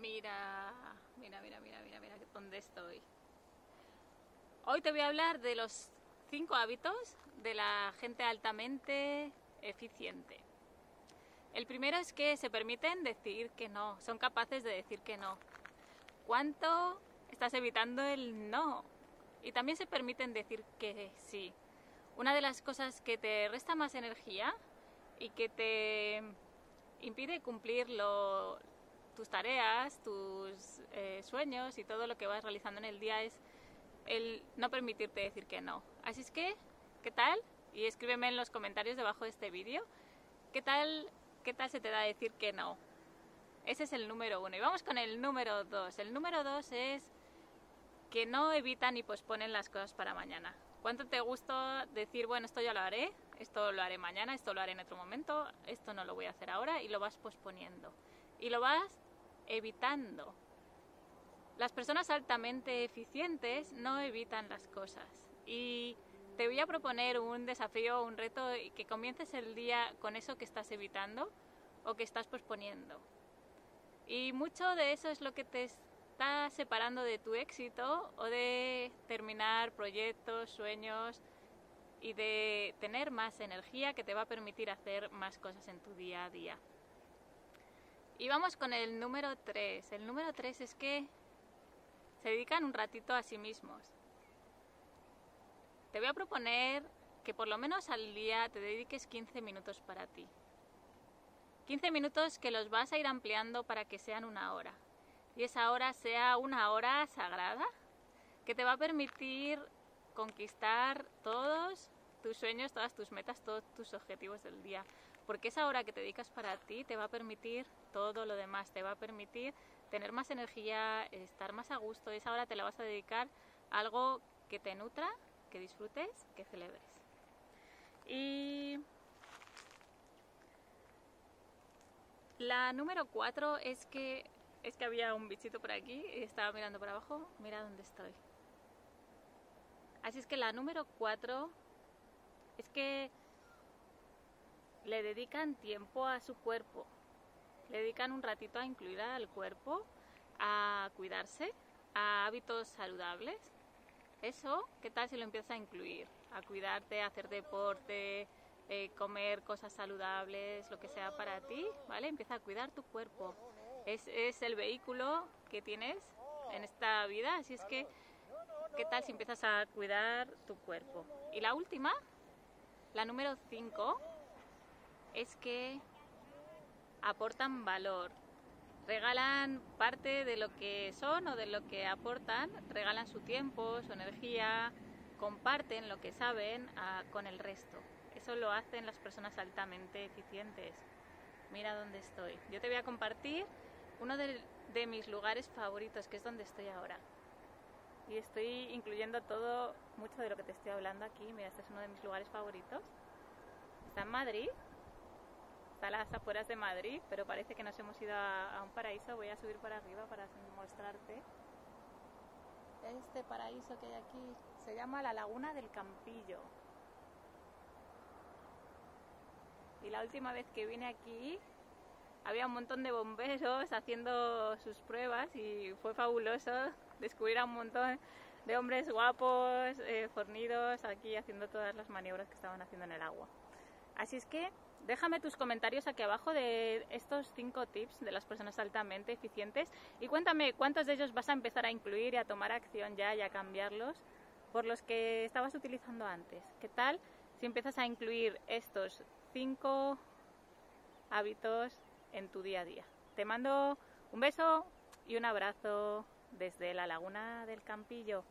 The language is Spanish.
Mira, mira, mira, mira, mira, mira dónde estoy. Hoy te voy a hablar de los cinco hábitos de la gente altamente eficiente. El primero es que se permiten decir que no, son capaces de decir que no. ¿Cuánto estás evitando el no? Y también se permiten decir que sí. Una de las cosas que te resta más energía y que te impide cumplir tus tareas, tus eh, sueños y todo lo que vas realizando en el día es el no permitirte decir que no. Así es que, ¿qué tal? Y escríbeme en los comentarios debajo de este vídeo, ¿qué tal, ¿qué tal se te da decir que no? Ese es el número uno. Y vamos con el número dos. El número dos es que no evitan ni posponen las cosas para mañana. ¿Cuánto te gusta decir, bueno, esto ya lo haré, esto lo haré mañana, esto lo haré en otro momento, esto no lo voy a hacer ahora y lo vas posponiendo? Y lo vas evitando. Las personas altamente eficientes no evitan las cosas. Y te voy a proponer un desafío, un reto, que comiences el día con eso que estás evitando o que estás posponiendo. Y mucho de eso es lo que te está separando de tu éxito o de terminar proyectos, sueños y de tener más energía que te va a permitir hacer más cosas en tu día a día. Y vamos con el número 3. El número 3 es que se dedican un ratito a sí mismos. Te voy a proponer que por lo menos al día te dediques 15 minutos para ti. 15 minutos que los vas a ir ampliando para que sean una hora y esa hora sea una hora sagrada que te va a permitir conquistar todos tus sueños, todas tus metas, todos tus objetivos del día. Porque esa hora que te dedicas para ti te va a permitir todo lo demás, te va a permitir tener más energía, estar más a gusto. Esa hora te la vas a dedicar a algo que te nutra, que disfrutes, que celebres. Y la número cuatro es que es que había un bichito por aquí y estaba mirando por abajo. Mira dónde estoy. Así es que la número cuatro es que le dedican tiempo a su cuerpo. Le dedican un ratito a incluir al cuerpo, a cuidarse, a hábitos saludables. Eso, ¿qué tal si lo empiezas a incluir? A cuidarte, a hacer deporte, eh, comer cosas saludables, lo que sea para ti, ¿vale? Empieza a cuidar tu cuerpo es, el vehículo que tienes en esta vida, así es que, ¿qué tal si empiezas a cuidar tu cuerpo? Y la última, la número 5, es que aportan valor, regalan parte de lo que son o de lo que aportan, regalan su tiempo, su energía, comparten lo que saben ah, con el resto. Eso lo hacen las personas altamente eficientes. Mira dónde estoy. Yo te voy a compartir uno de, mis lugares favoritos, que es donde estoy ahora. Y estoy incluyendo todo, mucho de lo que te estoy hablando aquí. Mira, este es uno de mis lugares favoritos. Está en Madrid, está a las afueras de Madrid, pero parece que nos hemos ido a, a un paraíso. Voy a subir para arriba para mostrarte. Este paraíso que hay aquí se llama la Laguna del Campillo. Y la última vez que vine aquí había un montón de bomberos haciendo sus pruebas y fue fabuloso descubrir a un montón de hombres guapos, eh, fornidos, aquí haciendo todas las maniobras que estaban haciendo en el agua. Así es que déjame tus comentarios aquí abajo de estos cinco tips de las personas altamente eficientes y cuéntame cuántos de ellos vas a empezar a incluir y a tomar acción ya y a cambiarlos por los que estabas utilizando antes. ¿Qué tal si empiezas a incluir estos cinco hábitos en tu día a día. Te mando un beso y un abrazo desde la Laguna del Campillo.